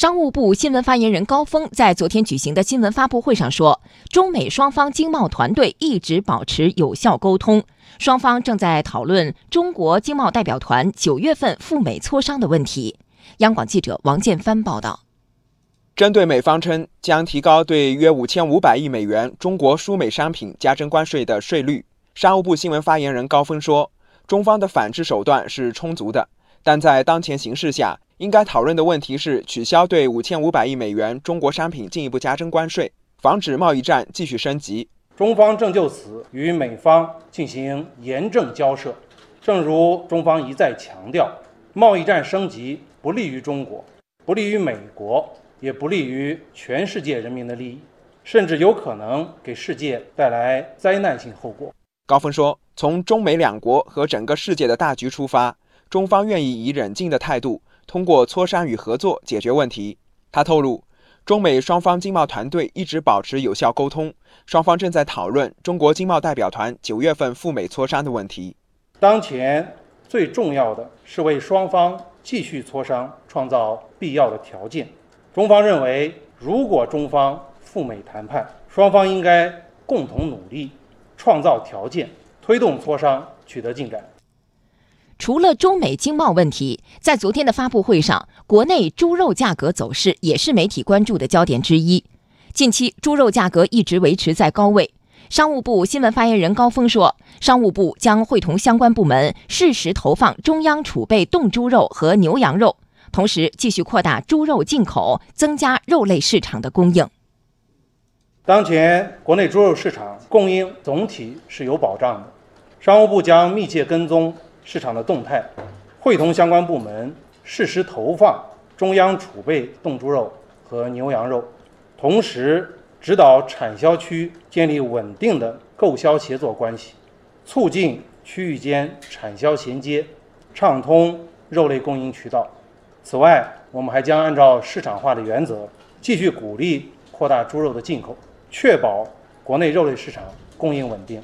商务部新闻发言人高峰在昨天举行的新闻发布会上说，中美双方经贸团队一直保持有效沟通，双方正在讨论中国经贸代表团九月份赴美磋商的问题。央广记者王建帆报道。针对美方称将提高对约五千五百亿美元中国输美商品加征关税的税率，商务部新闻发言人高峰说，中方的反制手段是充足的，但在当前形势下。应该讨论的问题是取消对五千五百亿美元中国商品进一步加征关税，防止贸易战继续升级。中方正就此与美方进行严正交涉。正如中方一再强调，贸易战升级不利于中国，不利于美国，也不利于全世界人民的利益，甚至有可能给世界带来灾难性后果。高峰说：“从中美两国和整个世界的大局出发，中方愿意以冷静的态度。”通过磋商与合作解决问题。他透露，中美双方经贸团队一直保持有效沟通，双方正在讨论中国经贸代表团九月份赴美磋商的问题。当前最重要的是为双方继续磋商创造必要的条件。中方认为，如果中方赴美谈判，双方应该共同努力，创造条件，推动磋商取得进展。除了中美经贸问题，在昨天的发布会上，国内猪肉价格走势也是媒体关注的焦点之一。近期猪肉价格一直维持在高位。商务部新闻发言人高峰说，商务部将会同相关部门适时投放中央储备冻猪肉和牛羊肉，同时继续扩大猪肉进口，增加肉类市场的供应。当前国内猪肉市场供应总体是有保障的，商务部将密切跟踪。市场的动态，会同相关部门适时投放中央储备冻猪肉和牛羊肉，同时指导产销区建立稳定的购销协作关系，促进区域间产销衔接，畅通肉类供应渠道。此外，我们还将按照市场化的原则，继续鼓励扩大猪肉的进口，确保国内肉类市场供应稳定。